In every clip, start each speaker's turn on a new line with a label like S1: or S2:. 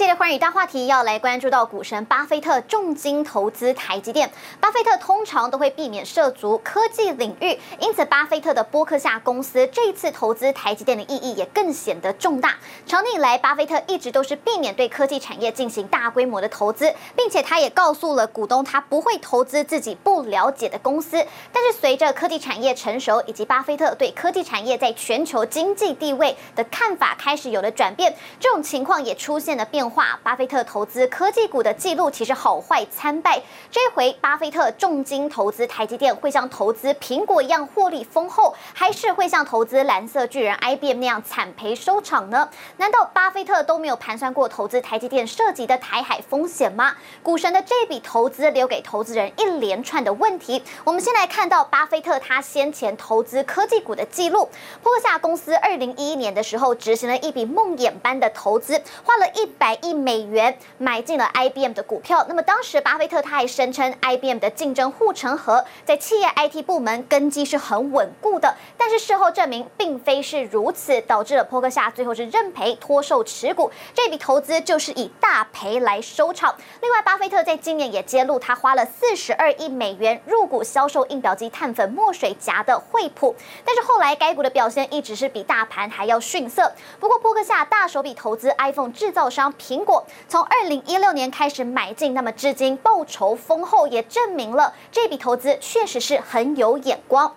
S1: 这一节的寰宇大话题要来关注到股神巴菲特重金投资台积电。巴菲特通常都会避免涉足科技领域，因此巴菲特的波克夏公司这次投资台积电的意义也更显得重大。长年以来，巴菲特一直都是避免对科技产业进行大规模的投资，并且他也告诉了股东，他不会投资自己不了解的公司。但是随着科技产业成熟，以及巴菲特对科技产业在全球经济地位的看法开始有了转变，这种情况也出现了。变化，巴菲特投资科技股的记录其实好坏参半。这回，巴菲特重金投资台积电，会像投资苹果一样获利丰厚，还是会像投资蓝色巨人 IBM 那样惨赔收场呢？难道巴菲特都没有盘算过投资台积电涉及的台海风险吗？股神的这笔投资留给投资人一连串的问题。我们先来看到巴菲特他先前投资科技股的记录。波下公司二零一一年的时候执行了一笔梦魇般的投资，花了一百亿美元买进了 IBM 的股票。那么当时巴菲特他还声称，IBM 的竞争护城河在企业 IT 部门根基是很稳固的。但是事后证明并非是如此，导致了波克夏最后是认赔脱售持股。这笔投资就是以大赔来收场。另外，巴菲特在今年也揭露，他花了四十二亿美元入股销售印表机碳粉墨水夹的惠普。但是后来该股的表现一直是比大盘还要逊色。不过波克夏大手笔投资 iPhone 制造商。苹果从二零一六年开始买进，那么至今报酬丰厚，也证明了这笔投资确实是很有眼光。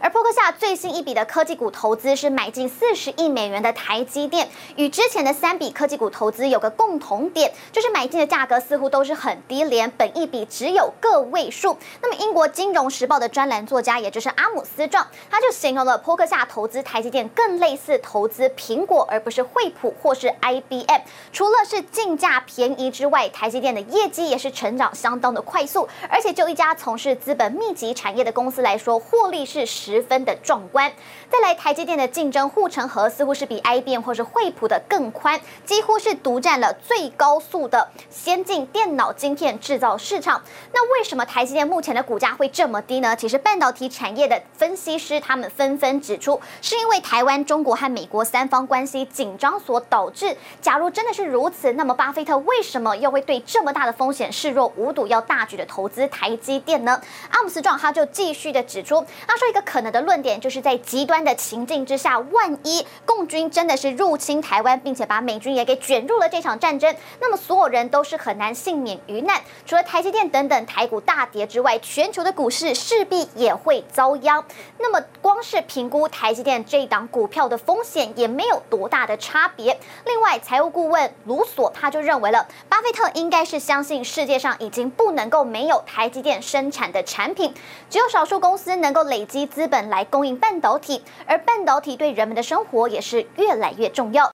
S1: 而波克夏最新一笔的科技股投资是买进四十亿美元的台积电，与之前的三笔科技股投资有个共同点，就是买进的价格似乎都是很低廉，本一笔只有个位数。那么英国金融时报的专栏作家，也就是阿姆斯壮，他就形容了波克夏投资台积电更类似投资苹果，而不是惠普或是 IBM。除了是进价便宜之外，台积电的业绩也是成长相当的快速，而且就一家从事资本密集产业的公司来说，获利是十分的壮观。再来，台积电的竞争护城河似乎是比 IBM 或是惠普的更宽，几乎是独占了最高速的先进电脑晶片制造市场。那为什么台积电目前的股价会这么低呢？其实半导体产业的分析师他们纷纷指出，是因为台湾、中国和美国三方关系紧张所导致。假如真的是如此，那么巴菲特为什么又会对这么大的风险视若无睹，要大举的投资台积电呢？阿姆斯壮他就继续的指出，他说一个可。可能的论点就是在极端的情境之下，万一共军真的是入侵台湾，并且把美军也给卷入了这场战争，那么所有人都是很难幸免于难。除了台积电等等台股大跌之外，全球的股市势必也会遭殃。那么光是评估台积电这一档股票的风险，也没有多大的差别。另外，财务顾问卢索他就认为了，巴菲特应该是相信世界上已经不能够没有台积电生产的产品，只有少数公司能够累积资。资本来供应半导体，而半导体对人们的生活也是越来越重要。